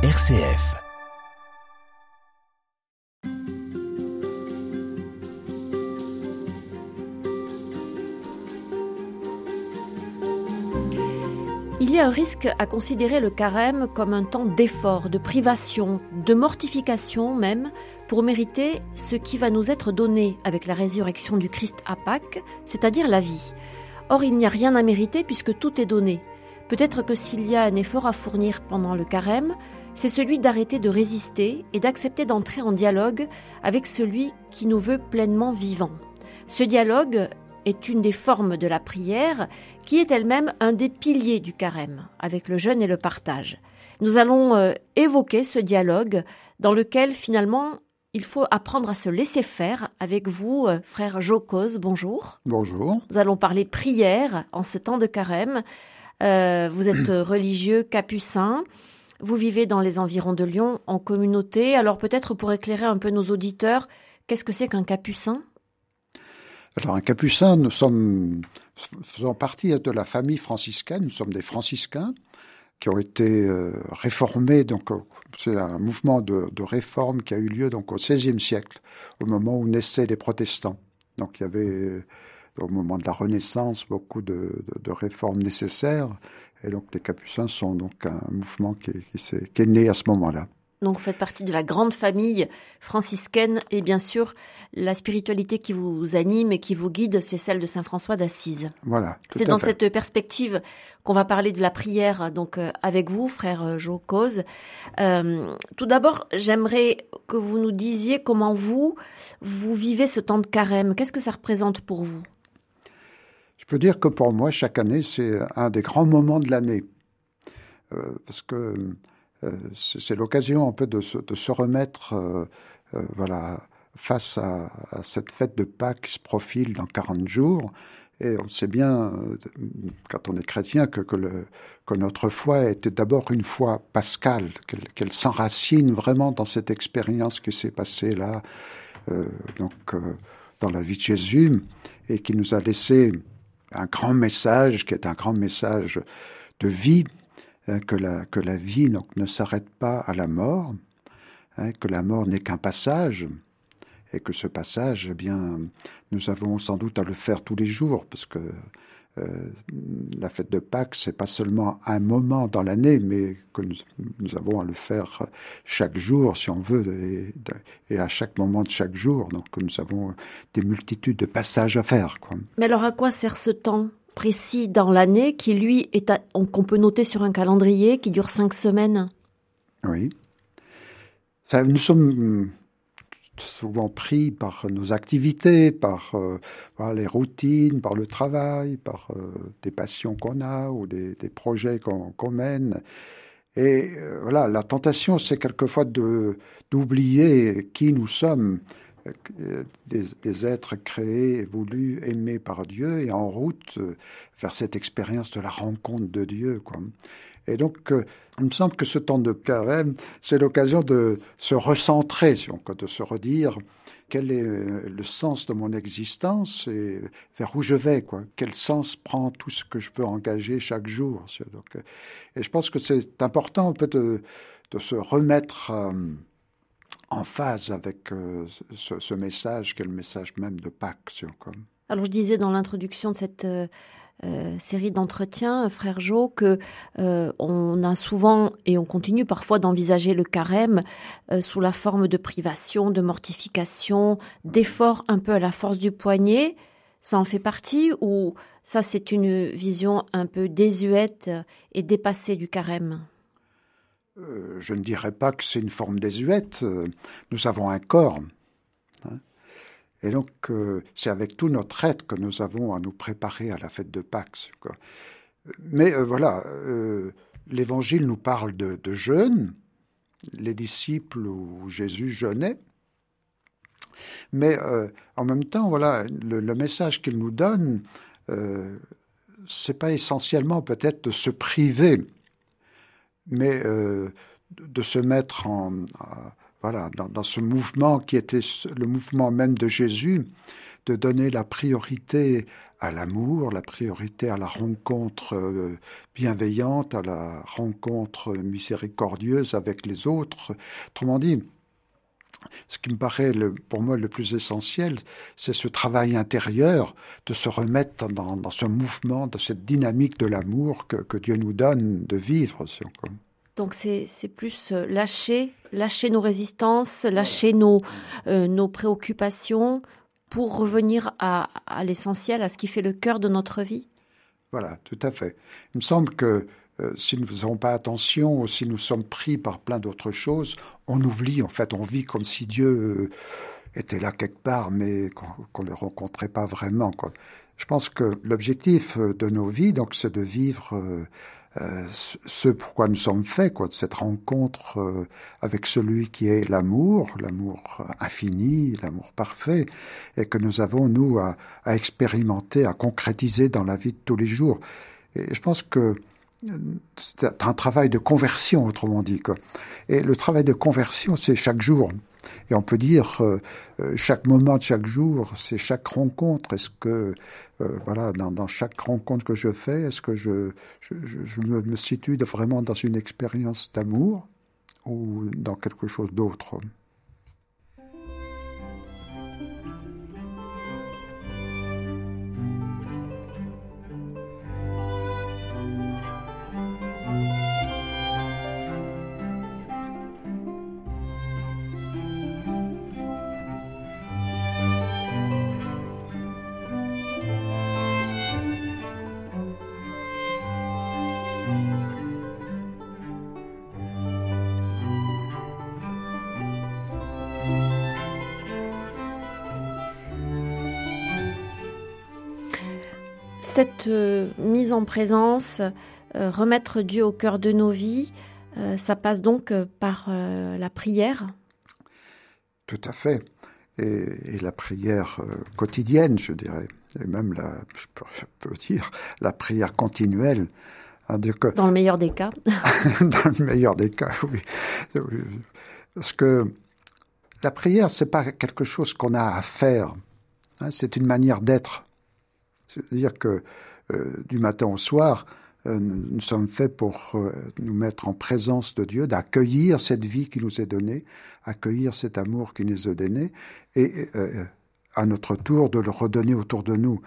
RCF. Il y a un risque à considérer le carême comme un temps d'effort, de privation, de mortification même, pour mériter ce qui va nous être donné avec la résurrection du Christ à Pâques, c'est-à-dire la vie. Or, il n'y a rien à mériter puisque tout est donné. Peut-être que s'il y a un effort à fournir pendant le carême, c'est celui d'arrêter de résister et d'accepter d'entrer en dialogue avec celui qui nous veut pleinement vivants. Ce dialogue est une des formes de la prière qui est elle-même un des piliers du carême, avec le jeûne et le partage. Nous allons euh, évoquer ce dialogue dans lequel finalement il faut apprendre à se laisser faire avec vous, euh, frère Jocose. Bonjour. Bonjour. Nous allons parler prière en ce temps de carême. Euh, vous êtes religieux capucin. Vous vivez dans les environs de Lyon en communauté. Alors peut-être pour éclairer un peu nos auditeurs, qu'est-ce que c'est qu'un capucin? Alors un capucin, nous sommes faisons partie de la famille franciscaine, nous sommes des franciscains qui ont été euh, réformés. Donc euh, c'est un mouvement de, réforme qui a eu lieu donc au XVIe siècle, au moment où naissaient les protestants. Donc il y avait au moment de la Renaissance beaucoup de, réformes nécessaires, et donc les Capucins sont donc un mouvement qui, qui est né à ce moment-là. Donc vous faites partie de la grande famille franciscaine et bien sûr la spiritualité qui vous anime et qui vous guide, c'est celle de Saint François d'Assise. Voilà. C'est dans cette perspective qu'on va parler de la prière donc euh, avec vous, frère euh, Jo Cause. Euh, tout d'abord, j'aimerais que vous nous disiez comment vous vous vivez ce temps de carême. Qu'est-ce que ça représente pour vous? Peux dire que pour moi, chaque année, c'est un des grands moments de l'année parce que euh, c'est l'occasion un peu de se, de se remettre euh, euh, voilà, face à, à, cette fête de Pâques qui se profile dans 40 jours. Et on sait bien, quand on est chrétien, que, que, le, que notre foi était d'abord une foi pascale, qu'elle s'enracine vraiment dans cette expérience qui s'est passée là, euh, donc dans la vie de Jésus, et qui nous a laissé un grand message, qui est un grand message de vie, Hein, que, la, vie ne s'arrête pas à la mort, hein, que la mort n'est qu'un passage, et que ce passage, eh bien, nous avons sans doute à le faire tous les jours, parce que euh, la fête de Pâques, c'est pas seulement un moment dans l'année, mais que nous, avons à le faire chaque jour, si on veut, et, et, à chaque moment de chaque jour. Donc, nous avons des multitudes de passages à faire. Quoi. Mais alors, à quoi sert ce temps précis dans l'année qui, lui, est qu'on peut noter sur un calendrier qui dure cinq semaines? Oui. Ça, nous sommes souvent pris par nos activités, par, euh, les routines, par le travail, par euh, des passions qu'on a ou des, projets qu'on mène. Et euh, voilà, la tentation, c'est quelquefois d'oublier qui nous sommes des, êtres créés, voulus, aimés par Dieu et en route vers cette expérience de la rencontre de Dieu. Quoi. Et donc, euh, il me semble que ce temps de carême, c'est l'occasion de se recentrer, de se redire quel est euh, le sens de mon existence et vers où je vais, quoi. Quel sens prend tout ce que je peux engager chaque jour. Donc, et je pense que c'est important un peu de, se remettre en phase avec euh, ce, message, qui est le message même de Pâques. Comme. Alors je disais dans l'introduction de cette euh, euh, série d'entretiens, frère Jo, que on a souvent et on continue parfois d'envisager le carême sous la forme de privation, de mortification, d'effort un peu à la force du poignet. Ça en fait partie ou ça c'est une vision un peu désuète et dépassée du carême? Euh, je ne dirais pas que c'est une forme désuète. Euh, nous avons un corps. Hein. Et donc, euh, c'est avec tout notre être que nous avons à nous préparer à la fête de Pâques. Mais voilà, l'Évangile nous parle de, jeûne, les disciples où Jésus jeûnait. Mais en même temps, voilà, le, message qu'il nous donne, c'est pas essentiellement peut-être de se priver mais euh, de se mettre en, euh, voilà, dans, ce mouvement qui était le mouvement même de Jésus, de donner la priorité à l'amour, la priorité à la rencontre euh, bienveillante, à la rencontre miséricordieuse avec les autres. Autrement dit, ce qui me paraît pour moi le plus essentiel, c'est ce travail intérieur de se remettre dans, ce mouvement, dans cette dynamique de l'amour que, que, Dieu nous donne de vivre. Donc c'est plus euh, lâcher, lâcher nos résistances, lâcher nos, euh, nos préoccupations pour revenir à, à l'essentiel, à ce qui fait le cœur de notre vie. Voilà, tout à fait. Il me semble que euh, si nous ne faisons pas attention ou si nous sommes pris par plein d'autres choses, on oublie, en fait, on vit comme si Dieu était là quelque part, mais qu'on ne le rencontrait pas vraiment. Quoi. Je pense que l'objectif de nos vies, donc, c'est de vivre euh, ce pourquoi nous sommes faits, quoi, de cette rencontre avec celui qui est l'amour, l'amour infini, l'amour parfait, et que nous avons, nous, à, à, expérimenter, à concrétiser dans la vie de tous les jours. Et je pense que c'est un travail de conversion, autrement dit. Quoi. Et le travail de conversion, c'est chaque jour. Et on peut dire euh, euh, chaque moment de chaque jour, c'est chaque rencontre. Est-ce que, euh, voilà, dans, chaque rencontre que je fais, est-ce que je me, me, situe vraiment dans une expérience d'amour ou dans quelque chose d'autre? Cette euh, mise en présence, euh, remettre Dieu au cœur de nos vies, euh, ça passe donc par la prière Tout à fait. Et, la prière quotidienne, je dirais, et même la, je peux, dire, la prière continuelle. Hein, Dans le meilleur des cas. Dans le meilleur des cas, oui. Parce que la prière, c'est pas quelque chose qu'on a à faire. Hein, c'est une manière d'être. C'est-à-dire que euh, du matin au soir, euh, nous sommes faits pour euh, nous mettre en présence de Dieu, d'accueillir cette vie qui nous est donnée, accueillir cet amour qui nous est donné, et à notre tour de le redonner autour de nous.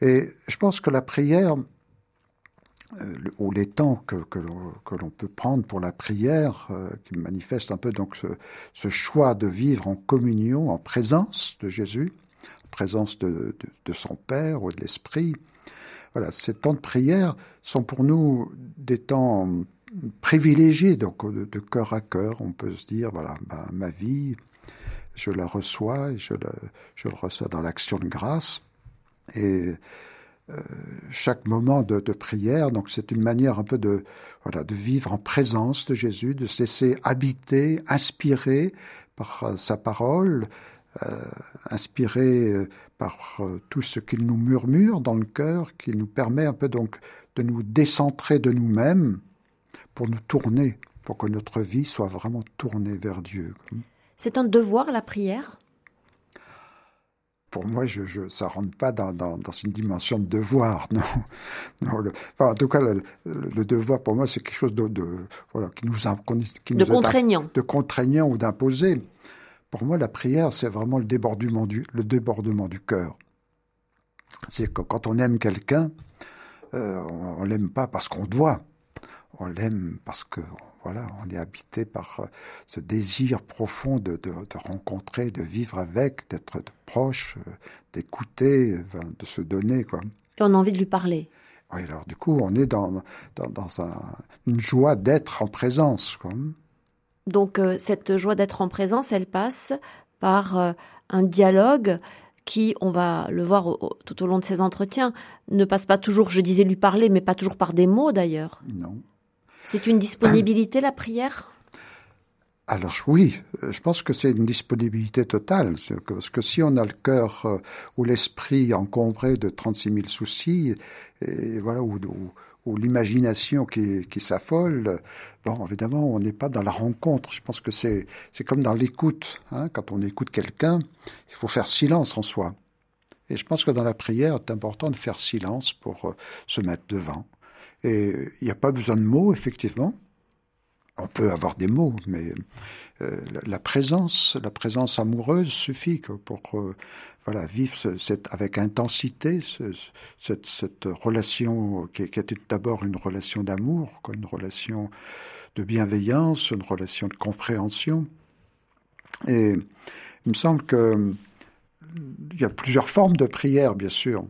Et je pense que la prière, ou les temps que, que l'on peut prendre pour la prière, qui manifeste un peu donc ce, ce, choix de vivre en communion, en présence de Jésus, présence de, son Père ou de l'Esprit. Voilà, ces temps de prière sont pour nous des temps privilégiés, donc de, cœur à cœur. On peut se dire, voilà, ben, ma vie, je la reçois, je, je le reçois dans l'action de grâce. Et euh, chaque moment de, prière, donc c'est une manière un peu de voilà de vivre en présence de Jésus, de cesser habiter, inspiré par sa parole, inspiré euh, par euh, tout ce qu'il nous murmure dans le cœur, qui nous permet un peu donc de nous décentrer de nous-mêmes pour nous tourner, pour que notre vie soit vraiment tournée vers Dieu. C'est un devoir la prière? Pour moi, je, je, ça rentre pas dans, dans, dans, une dimension de devoir, non. non le, enfin, en tout cas, le, le, devoir pour moi, c'est quelque chose de, de, voilà qui nous, qui nous de contraignant, de contraignant ou d'imposé. Pour moi, la prière, c'est vraiment le débordement du, le débordement du cœur. C'est que quand on aime quelqu'un, euh, on, l'aime pas parce qu'on doit. On l'aime parce que voilà, on est habité par euh, ce désir profond de, de, de rencontrer, de vivre avec, d'être proche, euh, d'écouter, de se donner, quoi. Et on a envie de lui parler. Oui, alors du coup, on est dans, dans, dans un, une joie d'être en présence, quoi. Donc euh, cette joie d'être en présence, elle passe par euh, un dialogue qui, on va le voir tout au long de ces entretiens, ne passe pas toujours, je disais lui parler, mais pas toujours par des mots d'ailleurs. Non. C'est une disponibilité, la prière? Alors oui, euh, je pense que c'est une disponibilité totale, parce que si on a le cœur ou l'esprit encombré de 36 000 soucis, et voilà, ou, ou, ou l'imagination qui, qui s'affole, bon, évidemment, on n'est pas dans la rencontre. Je pense que c'est, c'est comme dans l'écoute. Hein, quand on écoute quelqu'un, il faut faire silence en soi. Et je pense que dans la prière, c'est important de faire silence pour se mettre devant. Et il n'y a pas besoin de mots, effectivement. On peut avoir des mots, mais euh, la, présence, la présence amoureuse suffit pour voilà vivre cette, avec intensité cette, cette, relation qui, qui est d'abord une relation d'amour, une relation de bienveillance, une relation de compréhension. Et il me semble que il y a plusieurs formes de prière, bien sûr.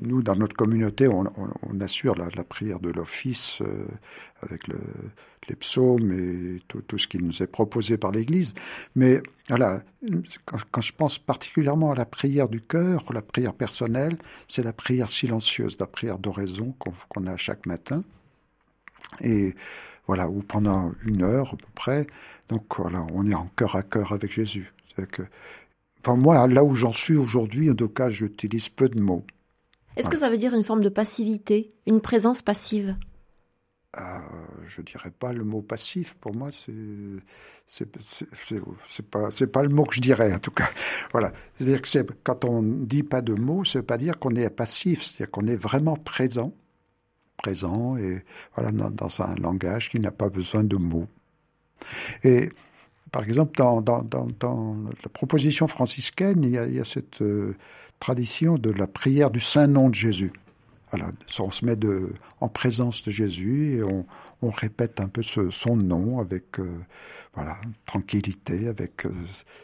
Nous, dans notre communauté, on, assure la, prière de l'office euh, avec les psaumes et tout, ce qui nous est proposé par l'Église. Mais voilà, quand, je pense particulièrement à la prière du cœur, la prière personnelle, c'est la prière silencieuse, la prière d'oraison qu'on a chaque matin. Et voilà, ou pendant une heure à peu près. Donc voilà, on est en cœur à cœur avec Jésus. Enfin, moi, là où j'en suis aujourd'hui, en tout cas, j'utilise peu de mots. Est-ce que ça veut dire une forme de passivité, une présence passive? Euh, je dirais pas le mot passif. Pour moi, c'est c'est pas c'est pas le mot que je dirais en tout cas. Voilà. C'est-à-dire que c'est quand on dit pas de mots, ça veut pas dire qu'on est passif. C'est-à-dire qu'on est vraiment présent, présent et voilà dans, un langage qui n'a pas besoin de mots. Et par exemple, dans, dans, dans, la proposition franciscaine, il y a, il y a cette euh, tradition de la prière du Saint Nom de Jésus. Voilà, on se met en présence de Jésus et on, répète un peu son nom avec euh, voilà tranquillité, avec euh,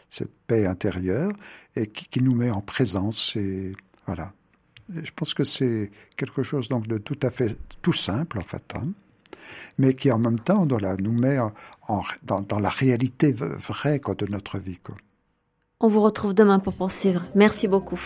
cette paix intérieure et qui, nous met en présence. Et voilà, je pense que c'est quelque chose donc de tout à fait tout simple en fait, hein, mais qui en même temps voilà, nous met dans, la réalité vraie de notre vie. On vous retrouve demain pour poursuivre. Merci beaucoup.